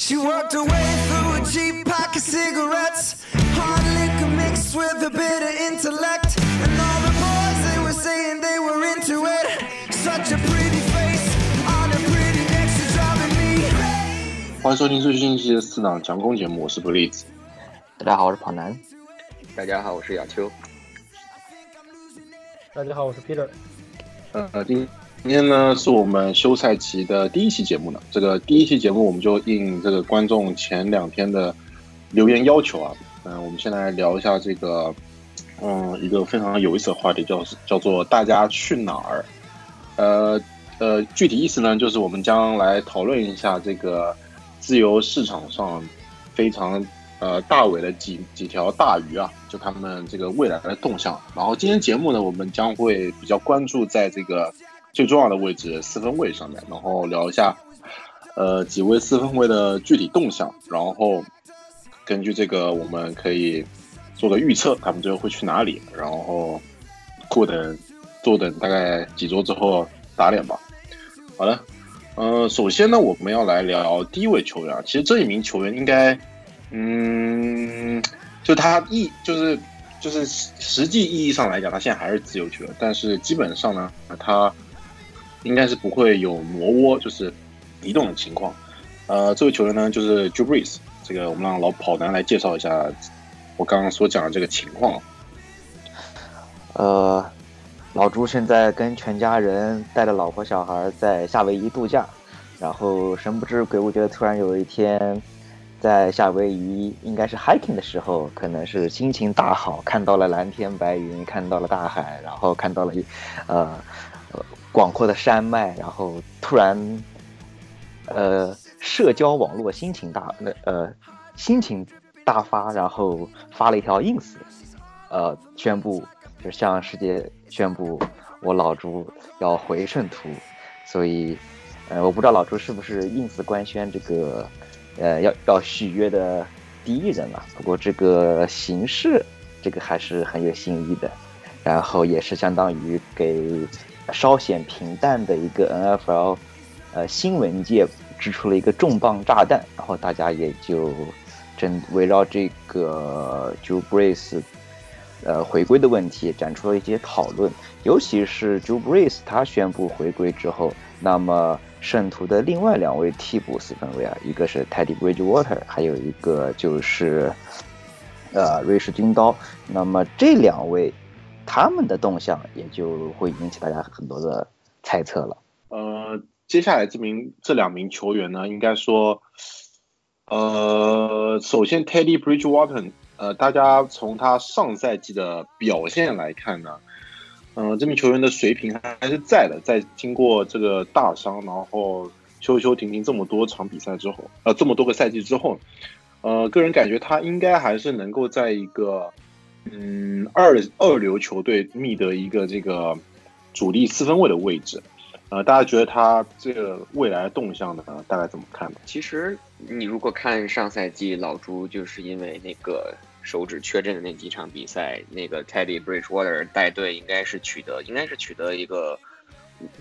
She worked her way through a cheap pack of cigarettes. Hard liquor mixed with a bit of intellect. And all the boys, they were saying they were into it. Such a pretty face on a pretty neck, she's driving me crazy. 欢迎收听最新一期的四档强攻节目，我是 Blitz。大家好，我是跑男。大家好，我是亚秋。大家好，我是 Peter。呃，今 今天呢是我们休赛期的第一期节目呢。这个第一期节目我们就应这个观众前两天的留言要求啊，嗯、我们先来聊一下这个，嗯，一个非常有意思的话题，叫叫做大家去哪儿？呃呃，具体意思呢，就是我们将来讨论一下这个自由市场上非常呃大尾的几几条大鱼啊，就他们这个未来的动向。然后今天节目呢，我们将会比较关注在这个最重要的位置四分位上面，然后聊一下呃几位四分位的具体动向，然后根据这个我们可以做个预测，他们最后会去哪里，然后过等坐等大概几周之后打脸吧。好的，呃，首先呢，我们要来聊第一位球员。其实这一名球员应该，嗯，就他意就是就是实际意义上来讲，他现在还是自由球员，但是基本上呢，他应该是不会有挪窝，就是移动的情况。呃，这位球员呢，就是 Jubres。这个我们让老跑男来介绍一下我刚刚所讲的这个情况。呃，老朱现在跟全家人带着老婆小孩在夏威夷度假，然后神不知鬼不觉，突然有一天在夏威夷应该是 hiking 的时候，可能是心情大好，看到了蓝天白云，看到了大海，然后看到了一呃广阔的山脉，然后突然呃社交网络心情大那呃心情大发，然后发了一条 ins，呃宣布。就向世界宣布，我老朱要回圣徒，所以，呃，我不知道老朱是不是 ins 官宣这个，呃，要要续约的第一人啊。不过这个形式，这个还是很有新意的，然后也是相当于给稍显平淡的一个 NFL，呃，新闻界支出了一个重磅炸弹，然后大家也就正围绕这个 Drew Brees。呃，回归的问题展出了一些讨论，尤其是 Drew Brees 他宣布回归之后，那么圣徒的另外两位替补四分卫啊，一个是 Teddy Bridgewater，还有一个就是呃瑞士军刀。那么这两位他们的动向也就会引起大家很多的猜测了。呃，接下来这名这两名球员呢，应该说，呃，首先 Teddy Bridgewater。呃，大家从他上赛季的表现来看呢，嗯，这名球员的水平还是在的。在经过这个大伤，然后休休停停这么多场比赛之后，呃，这么多个赛季之后，呃，个人感觉他应该还是能够在一个嗯二二流球队觅得一个这个主力四分位的位置。呃，大家觉得他这个未来的动向呢，大概怎么看呢？其实你如果看上赛季老朱，就是因为那个。手指缺阵的那几场比赛，那个 Teddy Bridgewater 带队应该是取得，应该是取得一个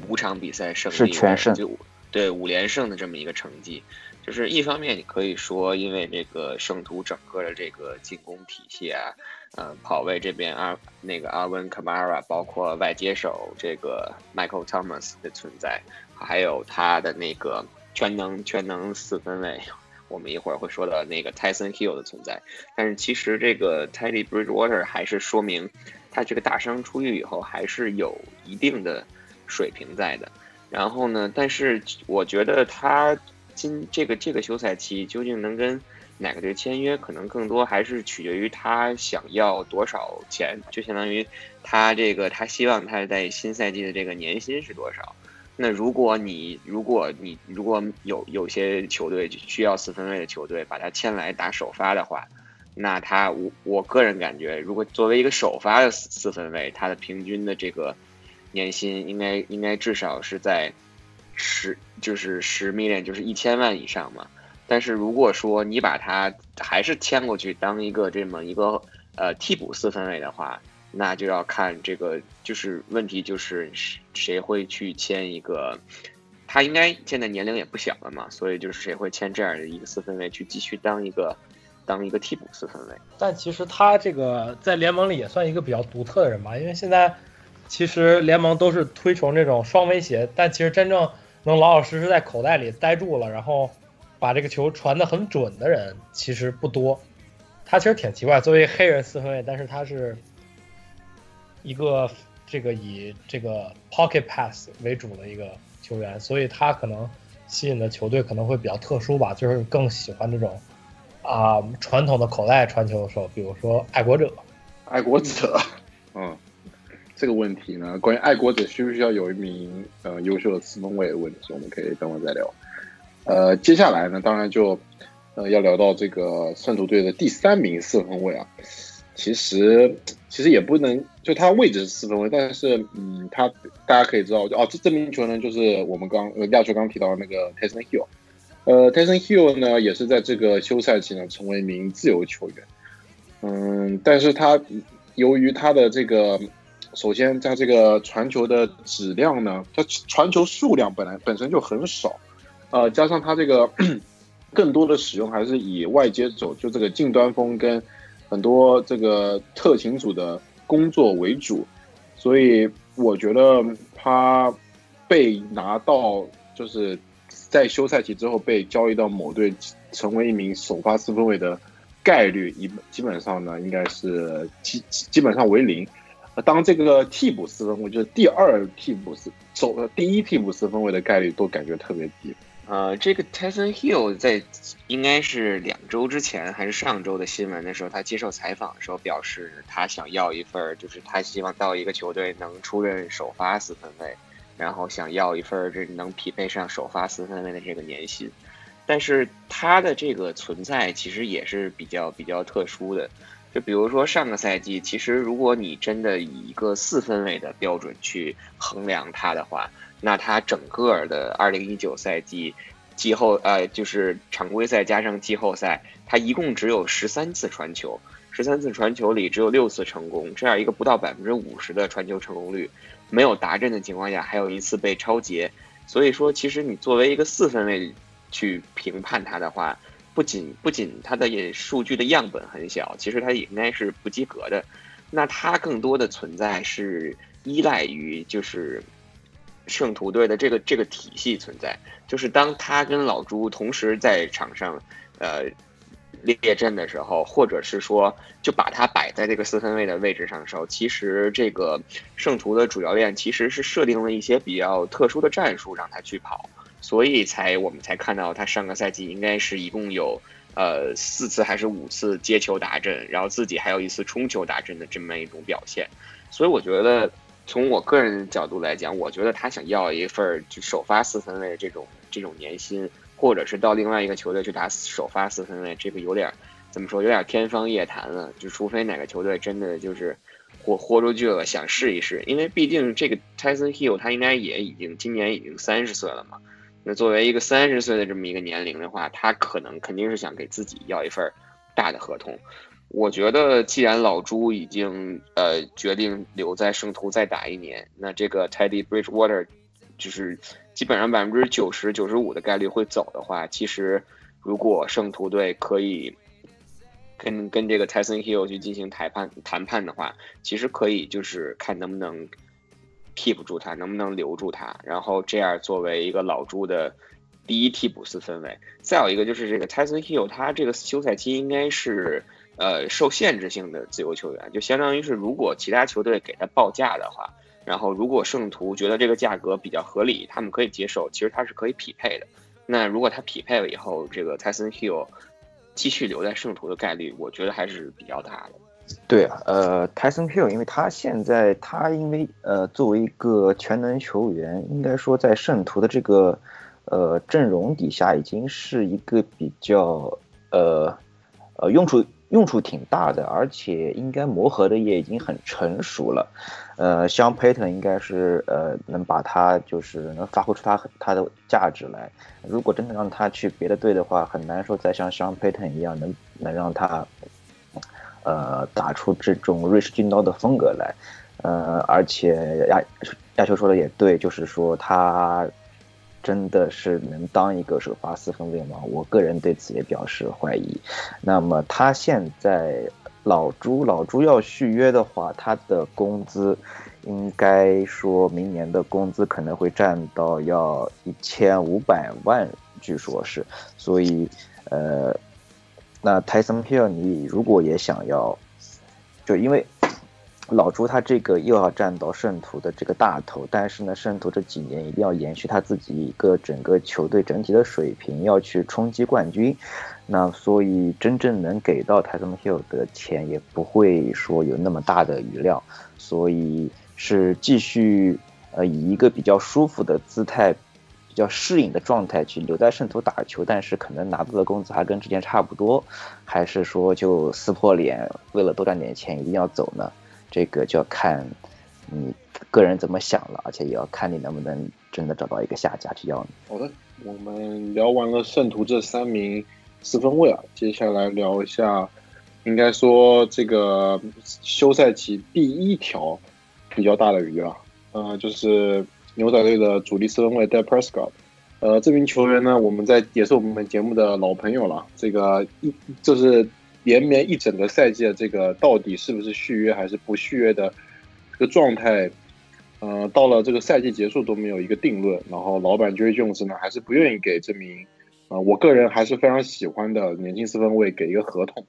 五场比赛胜利，是全胜，就对五连胜的这么一个成绩。就是一方面，你可以说，因为这个圣徒整个的这个进攻体系啊，呃，跑位这边阿那个阿文卡马拉，包括外接手这个 Michael Thomas 的存在，还有他的那个全能全能四分卫。我们一会儿会说到那个 Tyson Hill 的存在，但是其实这个 Teddy Bridgewater 还是说明他这个大伤出狱以后还是有一定的水平在的。然后呢，但是我觉得他今这个这个休赛期究竟能跟哪个队签约，可能更多还是取决于他想要多少钱，就相当于他这个他希望他在新赛季的这个年薪是多少。那如果你如果你如果有有些球队需要四分卫的球队把他签来打首发的话，那他我我个人感觉，如果作为一个首发的四四分卫，他的平均的这个年薪应该应该至少是在十就是十 million 就是一千万以上嘛。但是如果说你把他还是签过去当一个这么一个呃替补四分卫的话。那就要看这个，就是问题就是谁会去签一个他应该现在年龄也不小了嘛，所以就是谁会签这样的一个四分卫去继续当一个当一个替补四分卫？但其实他这个在联盟里也算一个比较独特的人吧，因为现在其实联盟都是推崇这种双威胁，但其实真正能老老实实在口袋里待住了，然后把这个球传得很准的人其实不多。他其实挺奇怪，作为黑人四分卫，但是他是一个这个以这个 pocket pass 为主的一个球员，所以他可能吸引的球队可能会比较特殊吧，就是更喜欢这种啊传统的口袋传球的时候，比如说爱国者。爱国者，嗯，这个问题呢，关于爱国者需不需要有一名呃优秀的四分卫的问题，我们可以等会再聊。呃，接下来呢，当然就。呃，要聊到这个圣徒队的第三名四分卫啊，其实其实也不能，就他位置是四分卫，但是嗯，他大家可以知道，哦，这这名球员就是我们刚呃亚球刚提到的那个 Tyson Hill，呃，Tyson Hill 呢也是在这个休赛期呢成为一名自由球员，嗯，但是他由于他的这个，首先在这个传球的质量呢，他传球数量本来本身就很少，呃，加上他这个。更多的使用还是以外接走，就这个近端锋跟很多这个特勤组的工作为主，所以我觉得他被拿到就是在休赛期之后被交易到某队成为一名首发四分卫的概率，一基本上呢应该是基基本上为零。当这个替补四分卫就是第二替补四首第一替补四分卫的概率都感觉特别低。呃，这个 Tyson Hill 在应该是两周之前还是上周的新闻的时候，他接受采访的时候表示，他想要一份，就是他希望到一个球队能出任首发四分卫，然后想要一份这能匹配上首发四分卫的这个年薪。但是他的这个存在其实也是比较比较特殊的，就比如说上个赛季，其实如果你真的以一个四分卫的标准去衡量他的话。那他整个的二零一九赛季季后呃，就是常规赛加上季后赛，他一共只有十三次传球，十三次传球里只有六次成功，这样一个不到百分之五十的传球成功率，没有达阵的情况下，还有一次被超截。所以说，其实你作为一个四分卫去评判他的话，不仅不仅他的数据的样本很小，其实他也应该是不及格的。那他更多的存在是依赖于就是。圣徒队的这个这个体系存在，就是当他跟老朱同时在场上，呃，列阵的时候，或者是说就把他摆在这个四分卫的位置上的时候，其实这个圣徒的主教练其实是设定了一些比较特殊的战术让他去跑，所以才我们才看到他上个赛季应该是一共有呃四次还是五次接球达阵，然后自己还有一次冲球达阵的这么一种表现，所以我觉得。从我个人角度来讲，我觉得他想要一份就首发四分卫这种这种年薪，或者是到另外一个球队去打首发四分卫，这个有点怎么说，有点天方夜谭了。就除非哪个球队真的就是豁豁出去了，想试一试。因为毕竟这个 Tyson Hill 他应该也已经今年已经三十岁了嘛。那作为一个三十岁的这么一个年龄的话，他可能肯定是想给自己要一份大的合同。我觉得，既然老朱已经呃决定留在圣徒再打一年，那这个 Teddy Bridgewater 就是基本上百分之九十九十五的概率会走的话，其实如果圣徒队可以跟跟这个 Tyson Hill 去进行谈判谈判的话，其实可以就是看能不能 keep 住他，能不能留住他，然后这样作为一个老朱的第一替补四分卫。再有一个就是这个 Tyson Hill，他这个休赛期应该是。呃，受限制性的自由球员，就相当于是，如果其他球队给他报价的话，然后如果圣徒觉得这个价格比较合理，他们可以接受，其实他是可以匹配的。那如果他匹配了以后，这个 Tyson Hill 继续留在圣徒的概率，我觉得还是比较大的。对啊，呃，Tyson Hill，因为他现在他因为呃作为一个全能球员，应该说在圣徒的这个呃阵容底下，已经是一个比较呃呃用处。用处挺大的，而且应该磨合的也已经很成熟了。呃，像 Payton 应该是呃能把他就是能发挥出他他的价值来。如果真的让他去别的队的话，很难说再像像 Payton 一样能能让他呃打出这种瑞士军刀的风格来。呃，而且亚亚秋说的也对，就是说他真的是能当一个首发四分卫吗？我个人对此也表示怀疑。那么他现在老朱老朱要续约的话，他的工资应该说明年的工资可能会占到要一千五百万，据说是。所以，呃，那 Tyson Hill 你如果也想要，就因为。老朱他这个又要站到圣徒的这个大头，但是呢，圣徒这几年一定要延续他自己一个整个球队整体的水平，要去冲击冠军。那所以真正能给到泰森 Hill 的钱也不会说有那么大的余量，所以是继续呃以一个比较舒服的姿态、比较适应的状态去留在圣徒打球，但是可能拿到的工资还跟之前差不多，还是说就撕破脸为了多赚点钱一定要走呢？这个就要看你个人怎么想了，而且也要看你能不能真的找到一个下家去要你。好的，我们聊完了圣徒这三名四分卫啊，接下来聊一下，应该说这个休赛期第一条比较大的鱼啊，呃，就是牛仔队的主力四分卫 d e Prescott。呃，这名球员呢，我们在也是我们节目的老朋友了，这个一就是。连绵一整个赛季的这个到底是不是续约还是不续约的这个状态，呃，到了这个赛季结束都没有一个定论。然后老板 Jerry Jones 呢，还是不愿意给这名啊，我个人还是非常喜欢的年轻四分卫给一个合同。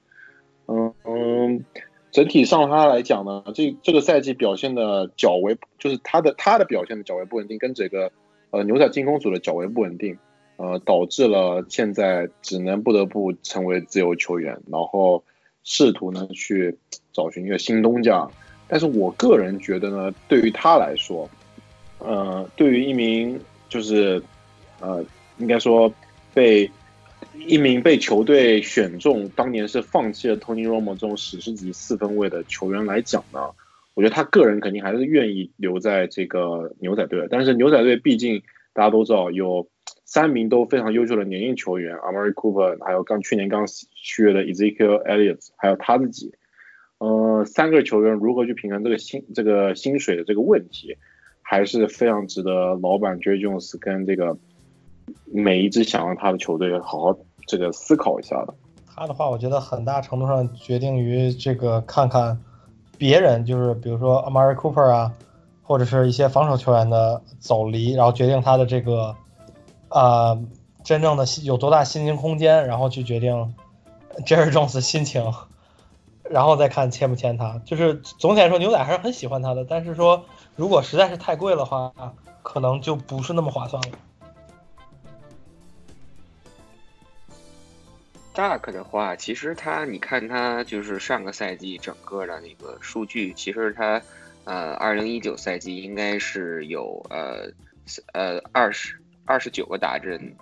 嗯嗯，整体上他来讲呢，这这个赛季表现的较为，就是他的他的表现的较为不稳定，跟这个呃牛仔进攻组的较为不稳定。呃，导致了现在只能不得不成为自由球员，然后试图呢去找寻一个新东家。但是我个人觉得呢，对于他来说，呃，对于一名就是呃，应该说被一名被球队选中，当年是放弃了 Tony Romo 这种史诗级四分卫的球员来讲呢，我觉得他个人肯定还是愿意留在这个牛仔队。但是牛仔队毕竟大家都知道有。三名都非常优秀的年轻球员，Amari Cooper，还有刚去年刚续约的 Ezekiel Elliott，还有他自己，呃，三个球员如何去平衡这个薪这个薪水的这个问题，还是非常值得老板 Jerry Jones 跟这个每一支想要他的球队好好这个思考一下的。他的话，我觉得很大程度上决定于这个看看别人，就是比如说 Amari Cooper 啊，或者是一些防守球员的走离，然后决定他的这个。啊，真正的有多大心情空间，然后去决定 Jerry Jones 心情，然后再看签不签他。就是总体来说，牛仔还是很喜欢他的，但是说如果实在是太贵的话，可能就不是那么划算了。Duck 的话，其实他，你看他就是上个赛季整个的那个数据，其实他呃，二零一九赛季应该是有呃呃二十。二十九个达阵，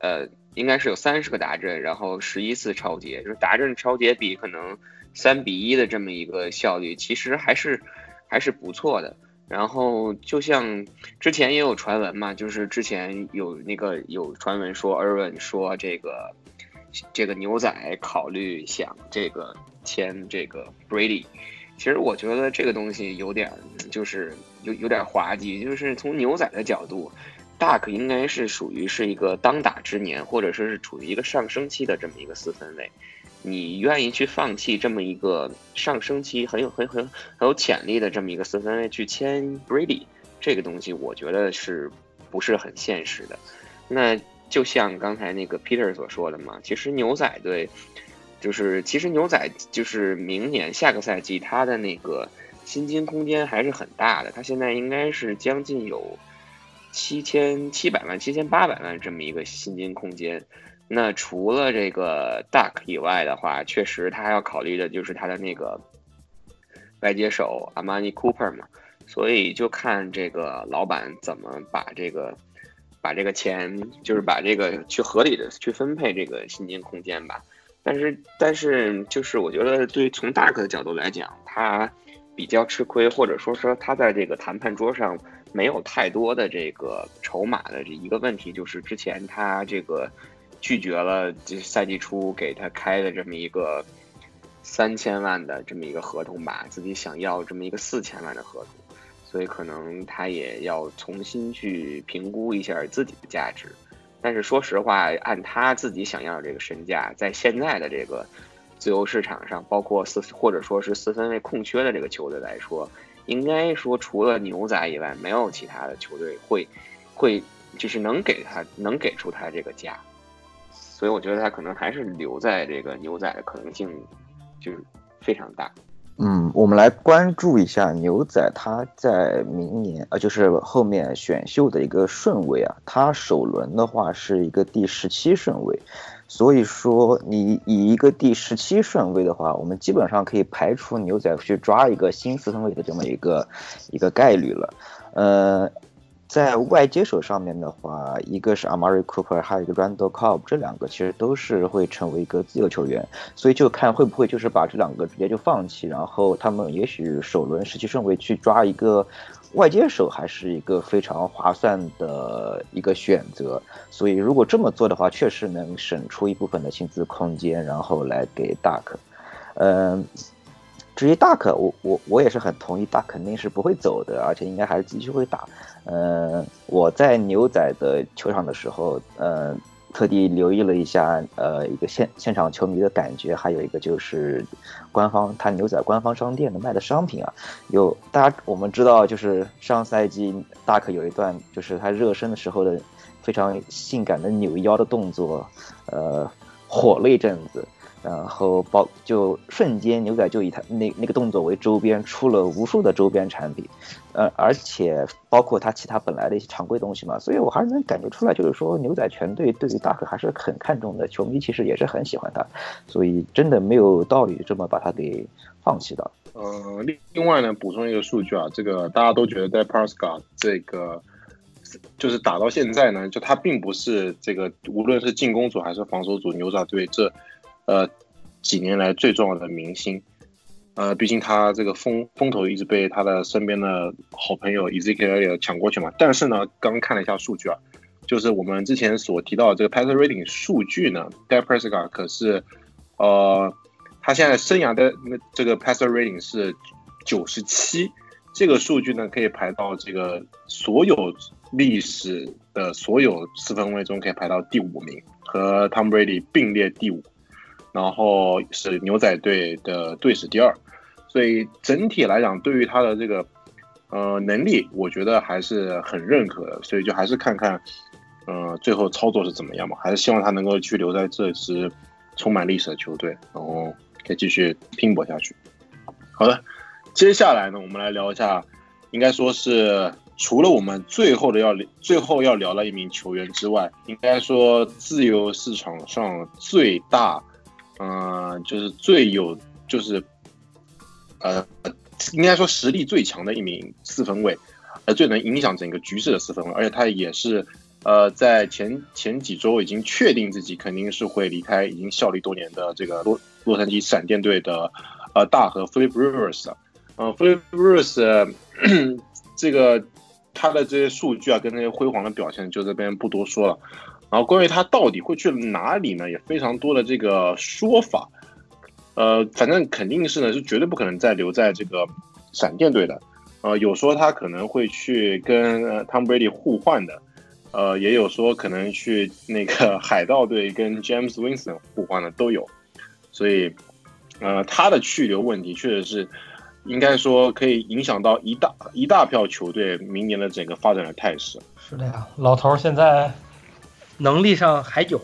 呃，应该是有三十个达阵，然后十一次超节，就是达阵超节比可能三比一的这么一个效率，其实还是还是不错的。然后就像之前也有传闻嘛，就是之前有那个有传闻说 e r w i n 说这个这个牛仔考虑想这个签这个 Brady，其实我觉得这个东西有点就是有有点滑稽，就是从牛仔的角度。Duck 应该是属于是一个当打之年，或者说是处于一个上升期的这么一个四分卫。你愿意去放弃这么一个上升期很有很很很有潜力的这么一个四分卫去签 Brady，这个东西我觉得是不是很现实的？那就像刚才那个 Peter 所说的嘛，其实牛仔队就是其实牛仔就是明年下个赛季他的那个薪金空间还是很大的，他现在应该是将近有。七千七百万、七千八百万这么一个薪金空间，那除了这个 Duck 以外的话，确实他还要考虑的就是他的那个外接手 Amani Cooper 嘛，所以就看这个老板怎么把这个把这个钱，就是把这个去合理的去分配这个薪金空间吧。但是，但是就是我觉得，对从大个的角度来讲，他比较吃亏，或者说说他在这个谈判桌上。没有太多的这个筹码的这一个问题，就是之前他这个拒绝了这赛季初给他开的这么一个三千万的这么一个合同吧，自己想要这么一个四千万的合同，所以可能他也要重新去评估一下自己的价值。但是说实话，按他自己想要的这个身价，在现在的这个自由市场上，包括四或者说是四分位空缺的这个球队来说，应该说除了牛仔以外，没有其他的球队会会就是能给他能给出他这个价。所以我觉得他可能还是留在这个牛仔的可能性就是非常大。嗯，我们来关注一下牛仔他在明年啊，就是后面选秀的一个顺位啊。他首轮的话是一个第十七顺位，所以说你以一个第十七顺位的话，我们基本上可以排除牛仔去抓一个新四分位的这么一个一个概率了。呃。在外接手上面的话，一个是 Amari Cooper，还有一个 Randall Cobb，这两个其实都是会成为一个自由球员，所以就看会不会就是把这两个直接就放弃，然后他们也许首轮十七顺位去抓一个外接手，还是一个非常划算的一个选择。所以如果这么做的话，确实能省出一部分的薪资空间，然后来给 Duck。嗯。至于大可，我我我也是很同意，大肯定是不会走的，而且应该还是继续会打。嗯，我在牛仔的球场的时候，呃，特地留意了一下，呃，一个现现场球迷的感觉，还有一个就是官方他牛仔官方商店的卖的商品啊，有大家我们知道，就是上赛季大可有一段就是他热身的时候的非常性感的扭腰的动作，呃，火了一阵子。然后包就瞬间牛仔就以他那那个动作为周边出了无数的周边产品，呃，而且包括他其他本来的一些常规东西嘛，所以我还是能感觉出来，就是说牛仔全队对于大可还是很看重的，球迷其实也是很喜欢他，所以真的没有道理这么把他给放弃的。呃，另另外呢，补充一个数据啊，这个大家都觉得在 p a r s c a 这个就是打到现在呢，就他并不是这个无论是进攻组还是防守组，牛仔队这。呃，几年来最重要的明星，呃，毕竟他这个风风头一直被他的身边的好朋友 Ezekiel 抢过去嘛。但是呢，刚看了一下数据啊，就是我们之前所提到的这个 passer rating 数据呢 d e p r e s c a 可是，呃，他现在生涯的那这个 passer rating 是九十七，这个数据呢可以排到这个所有历史的所有四分卫中可以排到第五名，和 Tom Brady 并列第五。然后是牛仔队的队史第二，所以整体来讲，对于他的这个呃能力，我觉得还是很认可的。所以就还是看看，呃，最后操作是怎么样嘛？还是希望他能够去留在这支充满历史的球队，然后可以继续拼搏下去。好的，接下来呢，我们来聊一下，应该说是除了我们最后的要最后要聊的一名球员之外，应该说自由市场上最大。嗯，就是最有，就是，呃，应该说实力最强的一名四分卫，呃，最能影响整个局势的四分卫，而且他也是，呃，在前前几周已经确定自己肯定是会离开已经效力多年的这个洛洛杉矶闪电队的，呃，大和 Flip Rivers，呃，Flip Rivers 这个他的这些数据啊，跟那些辉煌的表现，就这边不多说了。然后关于他到底会去哪里呢？也非常多的这个说法，呃，反正肯定是呢，是绝对不可能再留在这个闪电队的。呃，有说他可能会去跟 Tom Brady 互换的，呃，也有说可能去那个海盗队跟 James Winston 互换的都有。所以，呃，他的去留问题确实是应该说可以影响到一大一大票球队明年的整个发展的态势。是的呀，老头现在。能力上还有，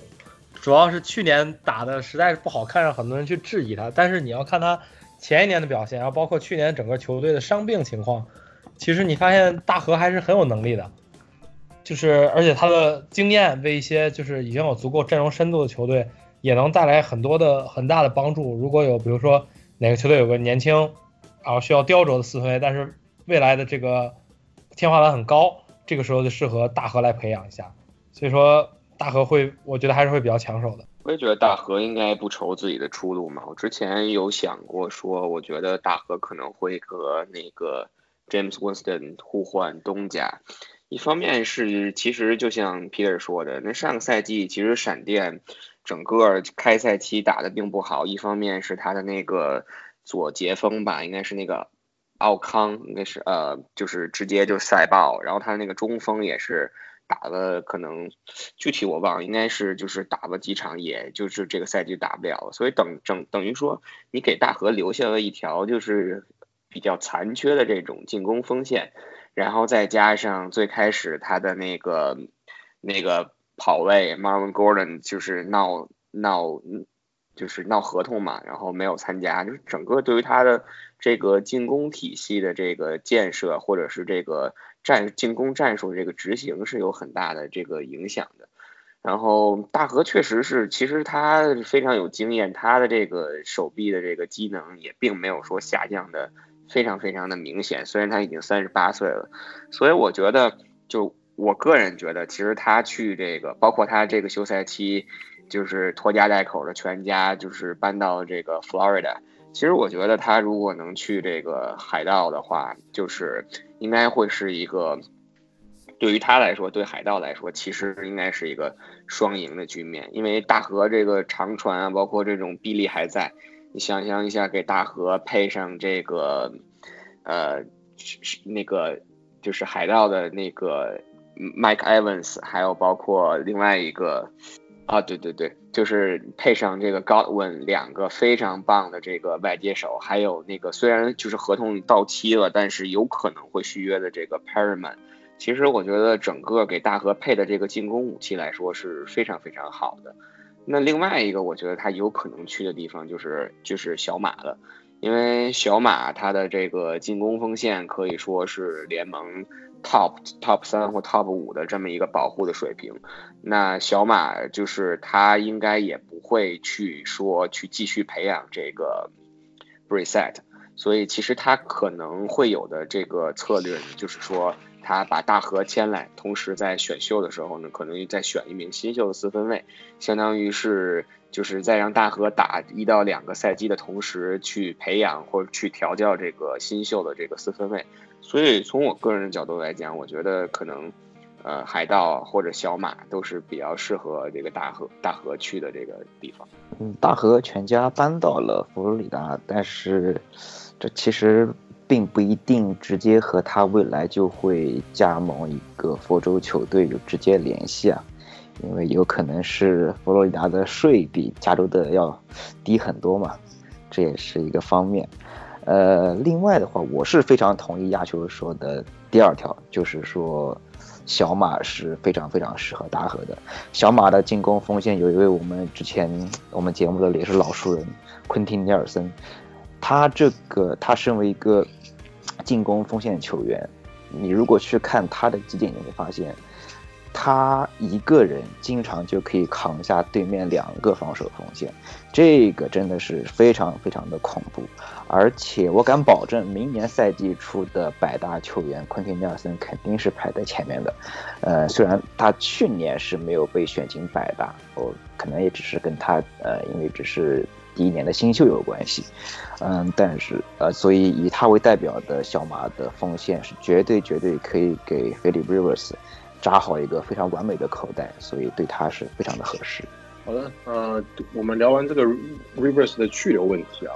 主要是去年打的实在是不好看，让很多人去质疑他。但是你要看他前一年的表现，然后包括去年整个球队的伤病情况，其实你发现大河还是很有能力的。就是而且他的经验为一些就是已经有足够阵容深度的球队也能带来很多的很大的帮助。如果有比如说哪个球队有个年轻，然后需要雕琢的四分，但是未来的这个天花板很高，这个时候就适合大河来培养一下。所以说。大河会，我觉得还是会比较抢手的。我也觉得大河应该不愁自己的出路嘛。我之前有想过说，我觉得大河可能会和那个 James Winston 互换东家。一方面是，其实就像 Peter 说的，那上个赛季其实闪电整个开赛期打的并不好。一方面是他的那个左截锋吧，应该是那个奥康，应该是呃，就是直接就赛爆，然后他那个中锋也是打了，可能具体我忘了，应该是就是打了几场，也就是这个赛季打不了了，所以等整等于说你给大河留下了一条就是比较残缺的这种进攻锋线，然后再加上最开始他的那个那个跑位 Marvin Gordon 就是闹闹就是闹合同嘛，然后没有参加，就是整个对于他的。这个进攻体系的这个建设，或者是这个战进攻战术这个执行是有很大的这个影响的。然后大河确实是，其实他非常有经验，他的这个手臂的这个机能也并没有说下降的非常非常的明显。虽然他已经三十八岁了，所以我觉得，就我个人觉得，其实他去这个，包括他这个休赛期，就是拖家带口的全家就是搬到这个 Florida。其实我觉得他如果能去这个海盗的话，就是应该会是一个对于他来说，对海盗来说，其实应该是一个双赢的局面。因为大河这个长船啊，包括这种臂力还在，你想象一下，给大河配上这个呃那个就是海盗的那个 Mike Evans，还有包括另外一个。啊，对对对，就是配上这个 Godwin 两个非常棒的这个外接手，还有那个虽然就是合同到期了，但是有可能会续约的这个 Perryman，其实我觉得整个给大河配的这个进攻武器来说是非常非常好的。那另外一个我觉得他有可能去的地方就是就是小马了，因为小马他的这个进攻锋线可以说是联盟。Top top 三或 top 五的这么一个保护的水平，那小马就是他应该也不会去说去继续培养这个 b r e s e t 所以其实他可能会有的这个策略就是说他把大河签来，同时在选秀的时候呢，可能再选一名新秀的四分卫，相当于是就是在让大河打一到两个赛季的同时去培养或者去调教这个新秀的这个四分卫。所以从我个人的角度来讲，我觉得可能，呃，海盗或者小马都是比较适合这个大河大河去的这个地方。嗯，大河全家搬到了佛罗里达，但是这其实并不一定直接和他未来就会加盟一个佛州球队有直接联系啊，因为有可能是佛罗里达的税比加州的要低很多嘛，这也是一个方面。呃，另外的话，我是非常同意亚球说的第二条，就是说小马是非常非常适合大河的。小马的进攻锋线有一位我们之前我们节目的也是老熟人昆汀尼尔森，他这个他身为一个进攻锋线球员，你如果去看他的几点，你会发现。他一个人经常就可以扛下对面两个防守锋线，这个真的是非常非常的恐怖。而且我敢保证，明年赛季初的百大球员昆汀尼尔森肯定是排在前面的。呃，虽然他去年是没有被选进百大，我可能也只是跟他呃，因为只是第一年的新秀有关系。嗯，但是呃，所以以他为代表的小马的锋线是绝对绝对可以给菲利普 Rivers。扎好一个非常完美的口袋，所以对他是非常的合适。好的，呃，我们聊完这个 Rivers 的去留问题啊，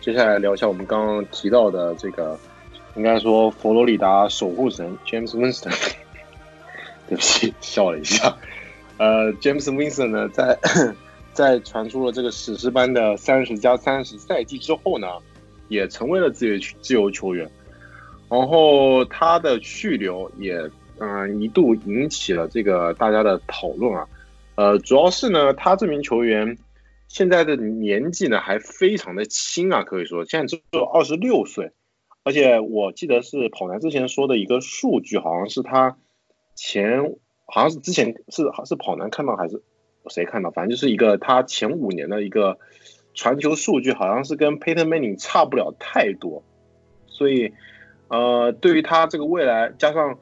接下来聊一下我们刚刚提到的这个，应该说佛罗里达守护神 James Winston。对不起，笑了一下。呃，James Winston 呢，在在传出了这个史诗般的三十加三十赛季之后呢，也成为了自由自由球员，然后他的去留也。嗯，一度引起了这个大家的讨论啊，呃，主要是呢，他这名球员现在的年纪呢还非常的轻啊，可以说现在只有二十六岁，而且我记得是跑男之前说的一个数据，好像是他前好像是之前是是跑男看到还是谁看到，反正就是一个他前五年的一个传球数据，好像是跟 Peyton Manning 差不了太多，所以呃，对于他这个未来加上。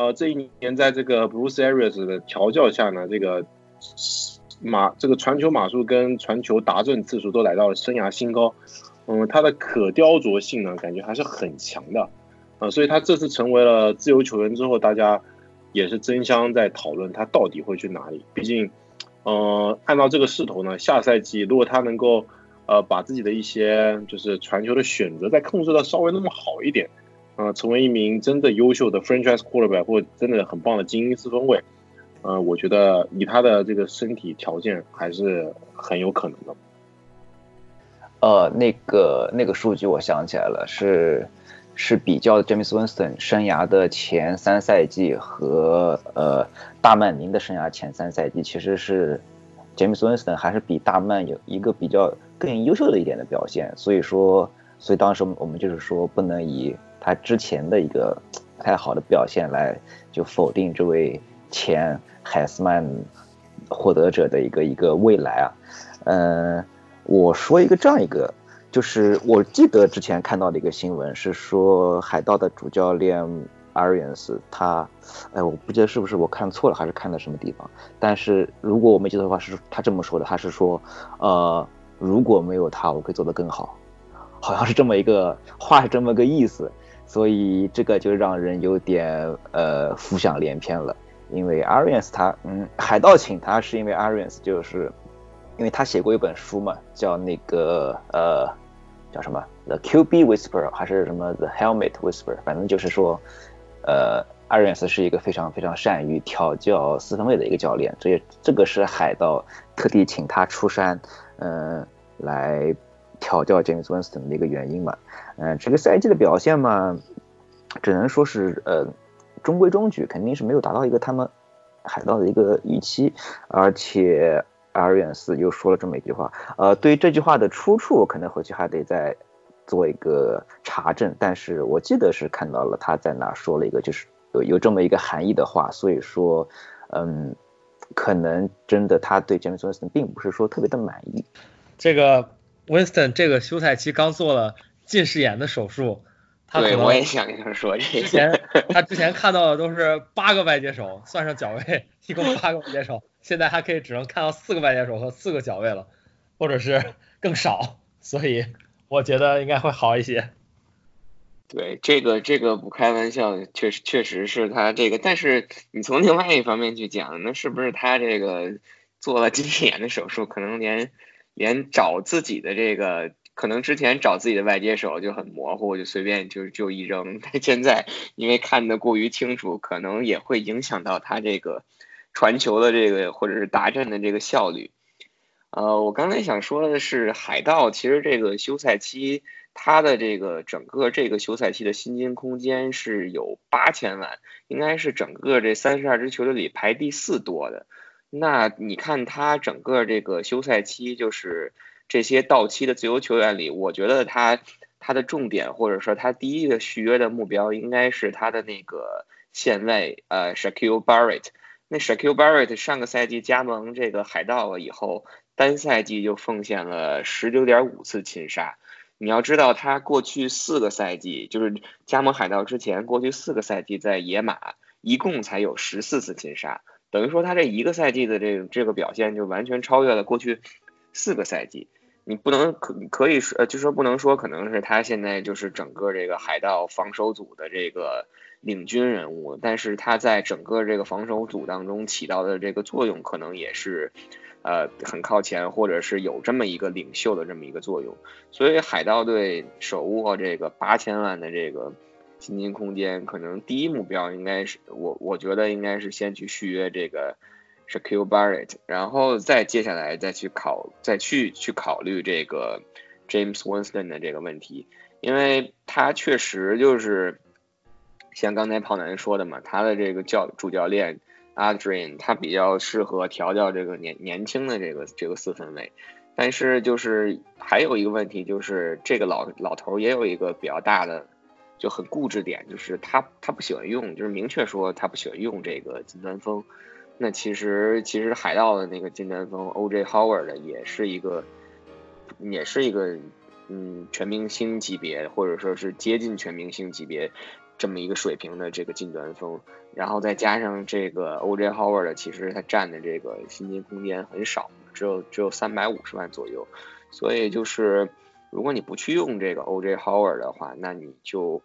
呃，这一年在这个 Bruce Arias 的调教下呢，这个马这个传球码数跟传球达阵次数都来到了生涯新高。嗯，他的可雕琢性呢，感觉还是很强的。呃，所以他这次成为了自由球员之后，大家也是争相在讨论他到底会去哪里。毕竟，呃，按照这个势头呢，下赛季如果他能够呃，把自己的一些就是传球的选择再控制的稍微那么好一点，呃，成为一名真的优秀的 franchise quarterback 或真的很棒的精英四分卫，呃，我觉得以他的这个身体条件还是很有可能的。呃，那个那个数据我想起来了，是是比较 James Winston 生涯的前三赛季和呃大曼宁的生涯前三赛季，其实是 James Winston 还是比大曼有一个比较更优秀的一点的表现，所以说，所以当时我们就是说不能以他之前的一个 不太好的表现来就否定这位前海斯曼获得者的一个一个未来啊，嗯。我说一个这样一个，就是我记得之前看到的一个新闻是说，海盗的主教练 Arians 他，哎，我不记得是不是我看错了，还是看的什么地方。但是如果我没记错的话，是他这么说的，他是说，呃，如果没有他，我可以做得更好，好像是这么一个话，是这么个意思。所以这个就让人有点呃浮想联翩了，因为 Arians 他，嗯，海盗请他是因为 Arians 就是。因为他写过一本书嘛，叫那个呃，叫什么？The QB Whisper 还是什么？The Helmet Whisper，反正就是说，呃，阿瑞斯是一个非常非常善于调教四分卫的一个教练，这也这个是海盗特地请他出山，嗯，来调教 James Winston 的一个原因嘛，嗯，这个赛季的表现嘛，只能说是呃中规中矩，肯定是没有达到一个他们海盗的一个预期，而且。阿远斯又说了这么一句话，呃，对于这句话的出处，可能回去还得再做一个查证。但是我记得是看到了他在那说了一个，就是有有这么一个含义的话。所以说，嗯，可能真的他对 James Winston 并不是说特别的满意。这个 Winston 这个休赛期刚做了近视眼的手术，他对，我也想跟他说这之前他之前看到的都是八个外接手，算上脚位，一共八个外接手。现在还可以只能看到四个外接手和四个脚位了，或者是更少，所以我觉得应该会好一些。对，这个这个不开玩笑，确实确实是他这个，但是你从另外一方面去讲，那是不是他这个做了近视眼的手术，可能连连找自己的这个，可能之前找自己的外接手就很模糊，就随便就就一扔，但现在因为看得过于清楚，可能也会影响到他这个。传球的这个或者是达阵的这个效率，呃，我刚才想说的是，海盗其实这个休赛期，它的这个整个这个休赛期的薪金空间是有八千万，应该是整个这三十二支球队里排第四多的。那你看他整个这个休赛期，就是这些到期的自由球员里，我觉得他他的重点或者说他第一个续约的目标，应该是他的那个线位，呃 s h a q u i l Barrett。那 s h a q u i l Barrett 上个赛季加盟这个海盗了以后，单赛季就奉献了十九点五次擒杀。你要知道，他过去四个赛季，就是加盟海盗之前，过去四个赛季在野马一共才有十四次擒杀，等于说他这一个赛季的这个这个表现就完全超越了过去四个赛季。你不能可可以说，呃，就说不能说，可能是他现在就是整个这个海盗防守组的这个。领军人物，但是他在整个这个防守组当中起到的这个作用，可能也是，呃，很靠前，或者是有这么一个领袖的这么一个作用。所以海盗队手握这个八千万的这个薪金空间，可能第一目标应该是我我觉得应该是先去续约这个是 Q Barrett，然后再接下来再去考再去去考虑这个 James Winston 的这个问题，因为他确实就是。像刚才跑男说的嘛，他的这个教主教练 Adrian，他比较适合调教这个年年轻的这个这个四分卫，但是就是还有一个问题，就是这个老老头也有一个比较大的就很固执点，就是他他不喜欢用，就是明确说他不喜欢用这个金端锋。那其实其实海盗的那个金端锋 OJ Howard 的也是一个也是一个嗯全明星级别或者说是接近全明星级别。这么一个水平的这个近端锋，然后再加上这个 OJ Howard，的其实他占的这个薪金空间很少，只有只有三百五十万左右，所以就是如果你不去用这个 OJ Howard 的话，那你就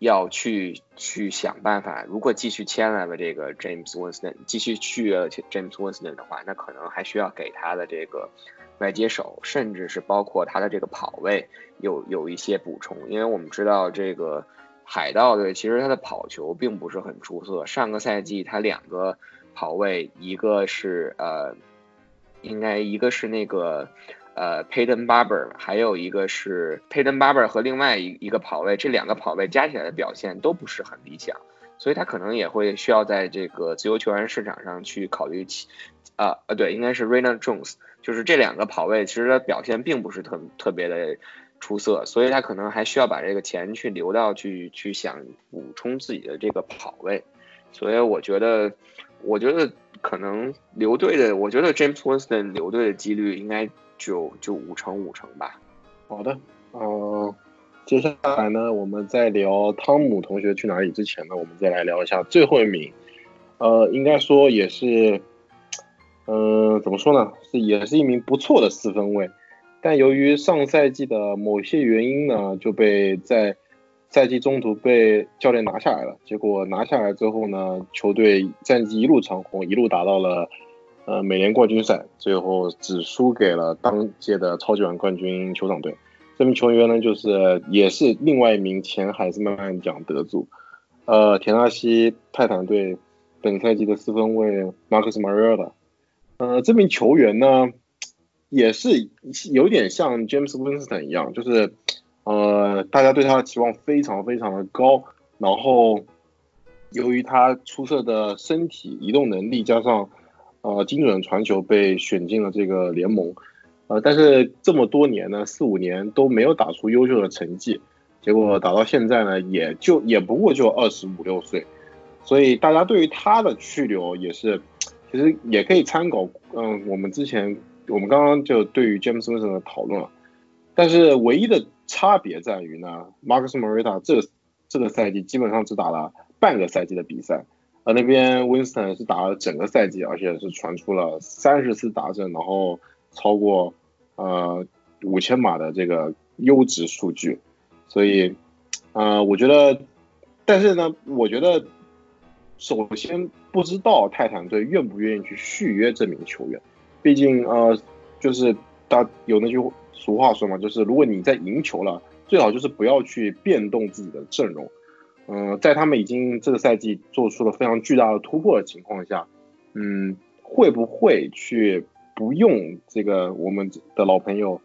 要去去想办法。如果继续签了这个 James Winston，继续续约 James Winston 的话，那可能还需要给他的这个外接手，甚至是包括他的这个跑位有有一些补充，因为我们知道这个海盗队其实他的跑球并不是很出色，上个赛季他两个跑位，一个是呃，应该一个是那个。呃，Payton Barber，还有一个是 Payton Barber 和另外一一个跑位，这两个跑位加起来的表现都不是很理想，所以他可能也会需要在这个自由球员市场上去考虑起，啊呃对，应该是 Rainer Jones，就是这两个跑位其实他表现并不是特特别的出色，所以他可能还需要把这个钱去留到去去想补充自己的这个跑位，所以我觉得，我觉得可能留队的，我觉得 James Winston 留队的几率应该。就就五成五成吧。好的，嗯，接下来呢，我们在聊汤姆同学去哪里之前呢，我们再来聊一下最后一名。呃，应该说也是，嗯，怎么说呢？是也是一名不错的四分卫，但由于上赛季的某些原因呢，就被在赛季中途被教练拿下来了。结果拿下来之后呢，球队战绩一路长红，一路达到了。呃，美联冠军赛最后只输给了当届的超级碗冠军酋长队。这名球员呢，就是也是另外一名前海斯曼奖得主，呃，田纳西泰坦队本赛季的四分卫马克斯马瑞尔呃，这名球员呢，也是有点像 James Winston 一样，就是呃，大家对他的期望非常非常的高。然后，由于他出色的身体移动能力，加上呃，精准传球被选进了这个联盟，呃，但是这么多年呢，四五年都没有打出优秀的成绩，结果打到现在呢，也就也不过就二十五六岁，所以大家对于他的去留也是，其实也可以参考，嗯，我们之前我们刚刚就对于 James Winston 的讨论了，但是唯一的差别在于呢，Marcus Morita 这这个赛季基本上只打了半个赛季的比赛。呃，那边 Winston 是打了整个赛季，而且是传出了三十次达阵，然后超过呃五千码的这个优质数据，所以呃，我觉得，但是呢，我觉得首先不知道泰坦队愿不愿意去续约这名球员，毕竟呃，就是大有那句俗话说嘛，就是如果你在赢球了，最好就是不要去变动自己的阵容。嗯，在他们已经这个赛季做出了非常巨大的突破的情况下，嗯，会不会去不用这个我们的老朋友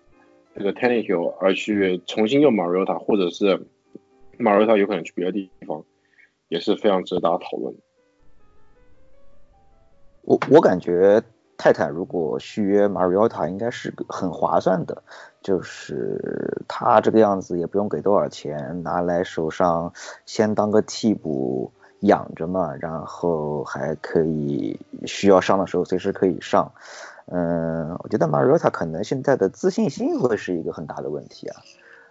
这个 t e n n y Hill 而去重新用 Mariota，或者是 Mariota 有可能去别的地方，也是非常值得大家讨论。我我感觉。泰坦如果续约 Mariota 应该是很划算的，就是他这个样子也不用给多少钱，拿来手上先当个替补养着嘛，然后还可以需要上的时候随时可以上。嗯，我觉得 Mariota 可能现在的自信心会是一个很大的问题啊。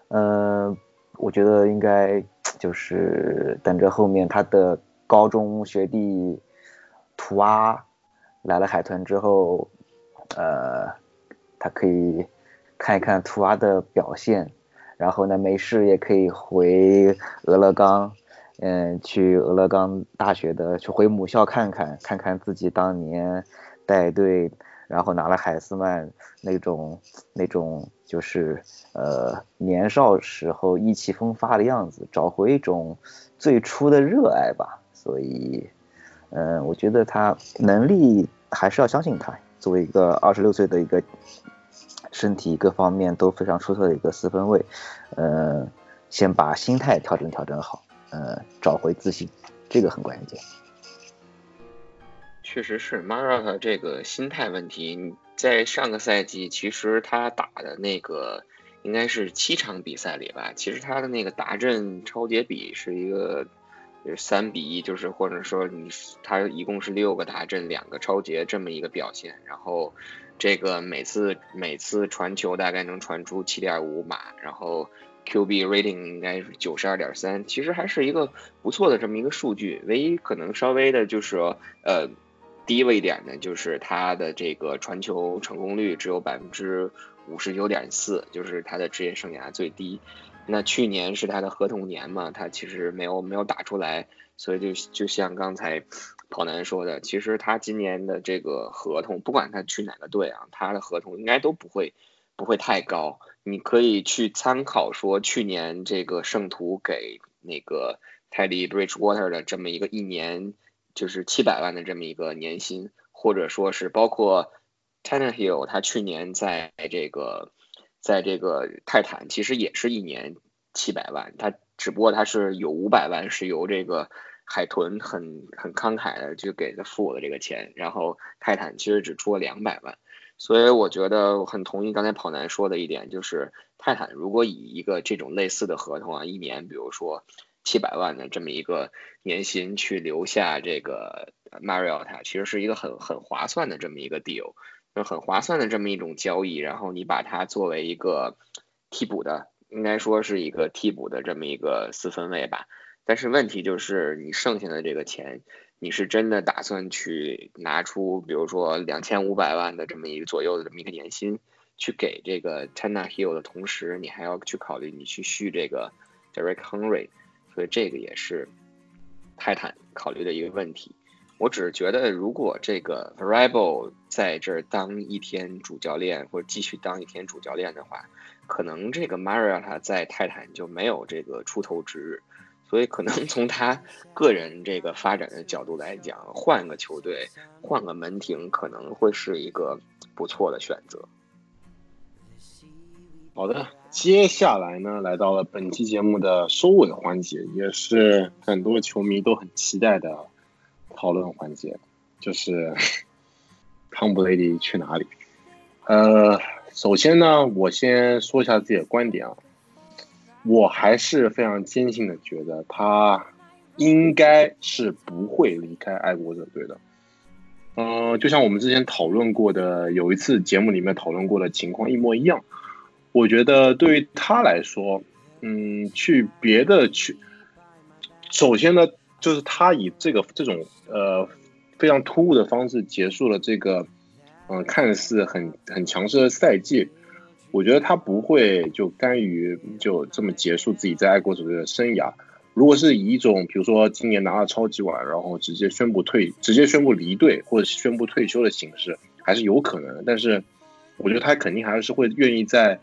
嗯，我觉得应该就是等着后面他的高中学弟图阿。来了海豚之后，呃，他可以看一看图阿的表现，然后呢，没事也可以回俄勒冈，嗯，去俄勒冈大学的，去回母校看看，看看自己当年带队，然后拿了海斯曼那种那种就是呃年少时候意气风发的样子，找回一种最初的热爱吧。所以。嗯，我觉得他能力还是要相信他。作为一个二十六岁的一个身体各方面都非常出色的一个四分卫，嗯，先把心态调整调整好，呃，找回自信，这个很关键。确实是 m a r a 这个心态问题，在上个赛季其实他打的那个应该是七场比赛里吧，其实他的那个达阵超节比是一个。三比一，就是或者说你他一共是六个大阵，两个超节这么一个表现，然后这个每次每次传球大概能传出七点五码，然后 QB rating 应该是九十二点三，其实还是一个不错的这么一个数据。唯一可能稍微的就是说呃低了一点的，就是他的这个传球成功率只有百分之五十九点四，就是他的职业生涯最低。那去年是他的合同年嘛，他其实没有没有打出来，所以就就像刚才跑男说的，其实他今年的这个合同，不管他去哪个队啊，他的合同应该都不会不会太高。你可以去参考说去年这个圣徒给那个泰迪 Bridgewater 的这么一个一年就是七百万的这么一个年薪，或者说是包括 Tannehill 他去年在这个。在这个泰坦其实也是一年七百万，他只不过他是有五百万是由这个海豚很很慷慨的就给他付了这个钱，然后泰坦其实只出了两百万，所以我觉得我很同意刚才跑男说的一点，就是泰坦如果以一个这种类似的合同啊，一年比如说七百万的这么一个年薪去留下这个 Mariota，其实是一个很很划算的这么一个 deal。就很划算的这么一种交易，然后你把它作为一个替补的，应该说是一个替补的这么一个四分卫吧。但是问题就是，你剩下的这个钱，你是真的打算去拿出，比如说两千五百万的这么一个左右的这么一个年薪，去给这个 China Hill 的同时，你还要去考虑你去续这个 Derek Henry，所以这个也是泰坦考虑的一个问题。我只是觉得，如果这个 Variable 在这儿当一天主教练，或者继续当一天主教练的话，可能这个 Mariota 在泰坦就没有这个出头之日。所以，可能从他个人这个发展的角度来讲，换个球队，换个门庭，可能会是一个不错的选择。好的，接下来呢，来到了本期节目的收尾环节，也是很多球迷都很期待的。讨论环节就是 汤普雷迪去哪里？呃，首先呢，我先说一下自己的观点啊，我还是非常坚信的觉得他应该是不会离开爱国者队的。嗯，就像我们之前讨论过的，有一次节目里面讨论过的情况一模一样。我觉得对于他来说，嗯，去别的去，首先呢。就是他以这个这种呃非常突兀的方式结束了这个嗯看似很很强势的赛季，我觉得他不会就甘于就这么结束自己在爱国者队的生涯。如果是以一种比如说今年拿了超级碗，然后直接宣布退直接宣布离队或者宣布退休的形式，还是有可能。但是我觉得他肯定还是会愿意在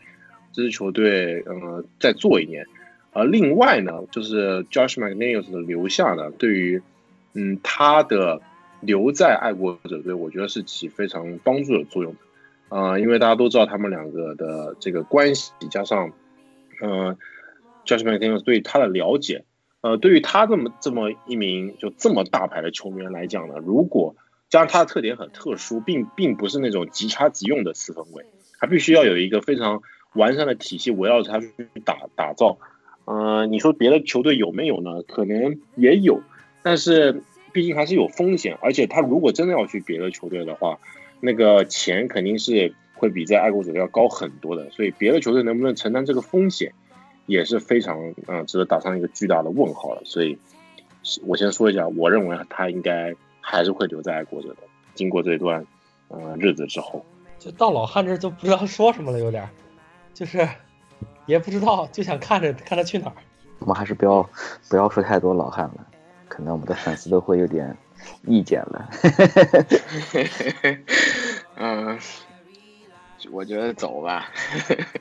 这支球队嗯再做一年。而另外呢，就是 Josh McNeil 的留下呢，对于嗯他的留在爱国者队，我觉得是起非常帮助的作用的，啊，因为大家都知道他们两个的这个关系，加上嗯 Josh McNeil 对他的了解，呃，对于他这么这么一名就这么大牌的球员来讲呢，如果加上他的特点很特殊，并并不是那种即插即用的四分卫，他必须要有一个非常完善的体系围绕着他去打打造。嗯，你说别的球队有没有呢？可能也有，但是毕竟还是有风险。而且他如果真的要去别的球队的话，那个钱肯定是会比在爱国者要高很多的。所以别的球队能不能承担这个风险，也是非常嗯值得打上一个巨大的问号了。所以，我先说一下，我认为他应该还是会留在爱国者的。经过这段嗯日子之后，就到老汉这就不知道说什么了，有点，就是。也不知道，就想看着看他去哪儿。我们还是不要不要说太多老汉了，可能我们的粉丝都会有点意见了。嗯，我觉得走吧，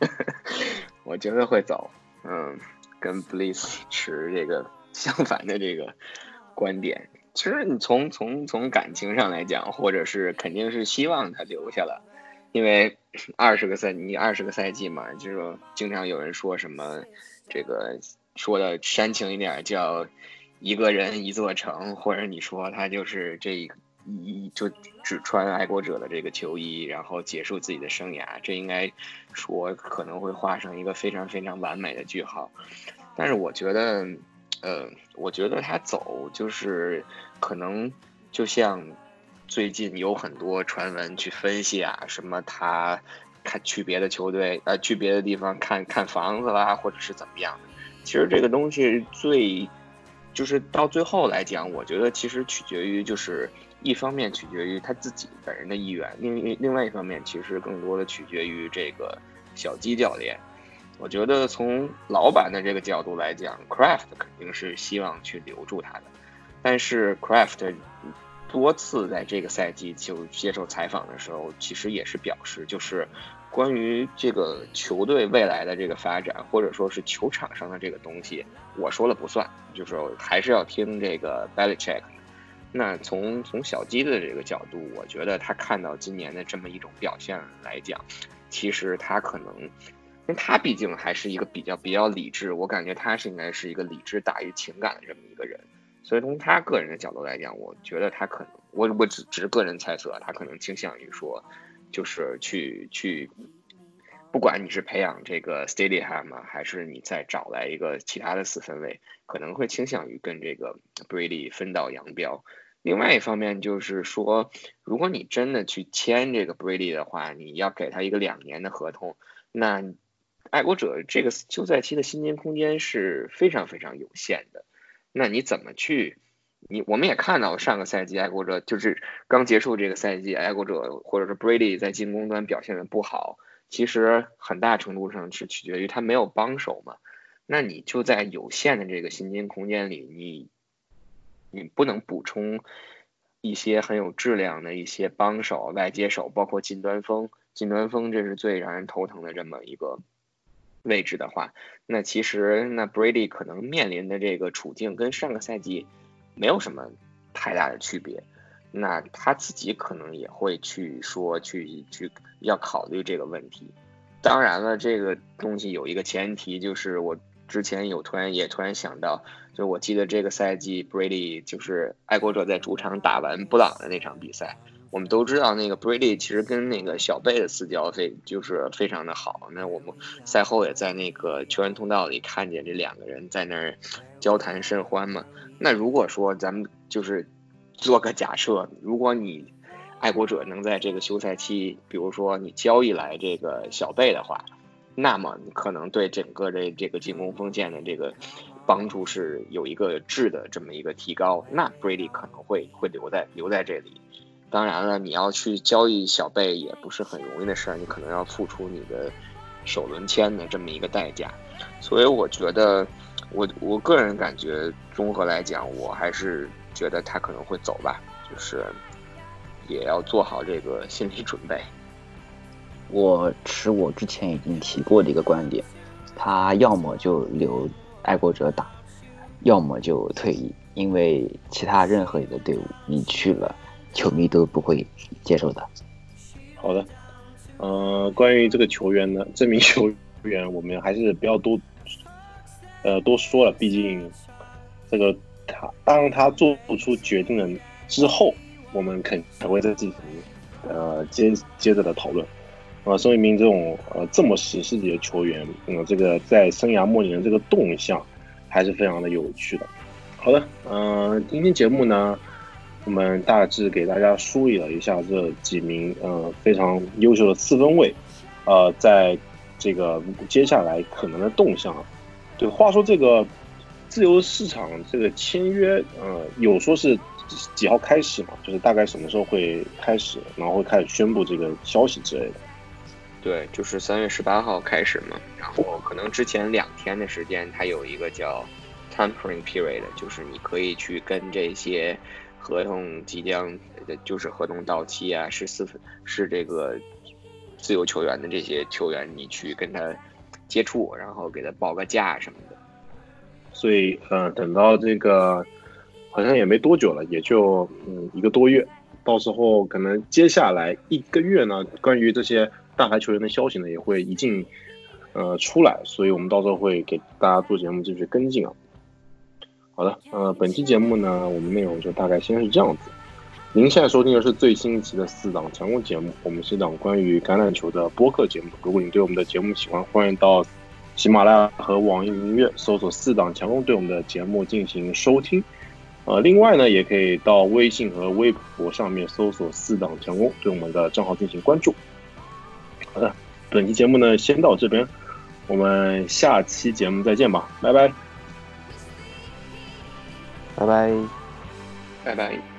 我觉得会走。嗯，跟 Bliss 持这个相反的这个观点。其实你从从从感情上来讲，或者是肯定是希望他留下了。因为二十个赛你二十个赛季嘛，就是经常有人说什么，这个说的煽情一点叫一个人一座城，或者你说他就是这一就只穿爱国者的这个球衣，然后结束自己的生涯，这应该说可能会画上一个非常非常完美的句号。但是我觉得，呃，我觉得他走就是可能就像。最近有很多传闻去分析啊，什么他看去别的球队，呃，去别的地方看看房子啦，或者是怎么样？其实这个东西最就是到最后来讲，我觉得其实取决于就是一方面取决于他自己本人的意愿，另另外一方面其实更多的取决于这个小鸡教练。我觉得从老板的这个角度来讲，Craft 肯定是希望去留住他的，但是 Craft 多次在这个赛季就接受采访的时候，其实也是表示，就是关于这个球队未来的这个发展，或者说是球场上的这个东西，我说了不算，就是还是要听这个 Belichick。那从从小鸡的这个角度，我觉得他看到今年的这么一种表现来讲，其实他可能。因为他毕竟还是一个比较比较理智，我感觉他是应该是一个理智大于情感的这么一个人，所以从他个人的角度来讲，我觉得他可能，我我只只是个人猜测，他可能倾向于说，就是去去，不管你是培养这个 Steady Ham 还是你再找来一个其他的四分卫，可能会倾向于跟这个 Brady 分道扬镳。另外一方面就是说，如果你真的去签这个 Brady 的话，你要给他一个两年的合同，那。爱国者这个休赛期的薪金空间是非常非常有限的，那你怎么去？你我们也看到上个赛季爱国者就是刚结束这个赛季，爱国者或者是 Brady 在进攻端表现的不好，其实很大程度上是取决于他没有帮手嘛。那你就在有限的这个薪金空间里，你你不能补充一些很有质量的一些帮手、外接手，包括近端锋。近端锋这是最让人头疼的这么一个。位置的话，那其实那 Brady 可能面临的这个处境跟上个赛季没有什么太大的区别，那他自己可能也会去说去去要考虑这个问题。当然了，这个东西有一个前提，就是我之前有突然也突然想到，就我记得这个赛季 Brady 就是爱国者在主场打完布朗的那场比赛。我们都知道，那个 Brady 其实跟那个小贝的私交非就是非常的好。那我们赛后也在那个球员通道里看见这两个人在那儿交谈甚欢嘛。那如果说咱们就是做个假设，如果你爱国者能在这个休赛期，比如说你交易来这个小贝的话，那么可能对整个的这个进攻锋线的这个帮助是有一个质的这么一个提高。那 Brady 可能会会留在留在这里。当然了，你要去交易小贝也不是很容易的事儿，你可能要付出你的首轮签的这么一个代价，所以我觉得，我我个人感觉，综合来讲，我还是觉得他可能会走吧，就是也要做好这个心理准备。我持我之前已经提过的一个观点，他要么就留爱国者打，要么就退役，因为其他任何一个队伍你去了。球迷都不会接受的。好的，呃，关于这个球员呢，这名球员我们还是不要多，呃，多说了。毕竟这个他当他做出决定了之后，我们肯才会再进行呃接接着的讨论。啊，孙一鸣这种呃这么史诗级的球员，嗯，这个在生涯末年的这个动向还是非常的有趣的。好的，嗯，今天节目呢。我们大致给大家梳理了一下这几名呃非常优秀的四分卫，呃，在这个接下来可能的动向。对，话说这个自由市场这个签约，呃，有说是几号开始嘛？就是大概什么时候会开始，然后会开始宣布这个消息之类的。对，就是三月十八号开始嘛，然后可能之前两天的时间，它有一个叫 tempering period，就是你可以去跟这些。合同即将就是合同到期啊，是四分是这个自由球员的这些球员，你去跟他接触，然后给他报个价什么的。所以呃，等到这个好像也没多久了，也就嗯一个多月，到时候可能接下来一个月呢，关于这些大牌球员的消息呢也会一进呃出来，所以我们到时候会给大家做节目继续跟进啊。好的，呃，本期节目呢，我们内容就大概先是这样子。您现在收听的是最新一期的四档强攻节目，我们是一档关于橄榄球的播客节目。如果你对我们的节目喜欢，欢迎到喜马拉雅和网易云音乐搜索“四档强攻”对我们的节目进行收听。呃，另外呢，也可以到微信和微博上面搜索“四档强攻”对我们的账号进行关注。好的，本期节目呢，先到这边，我们下期节目再见吧，拜拜。拜拜，拜拜。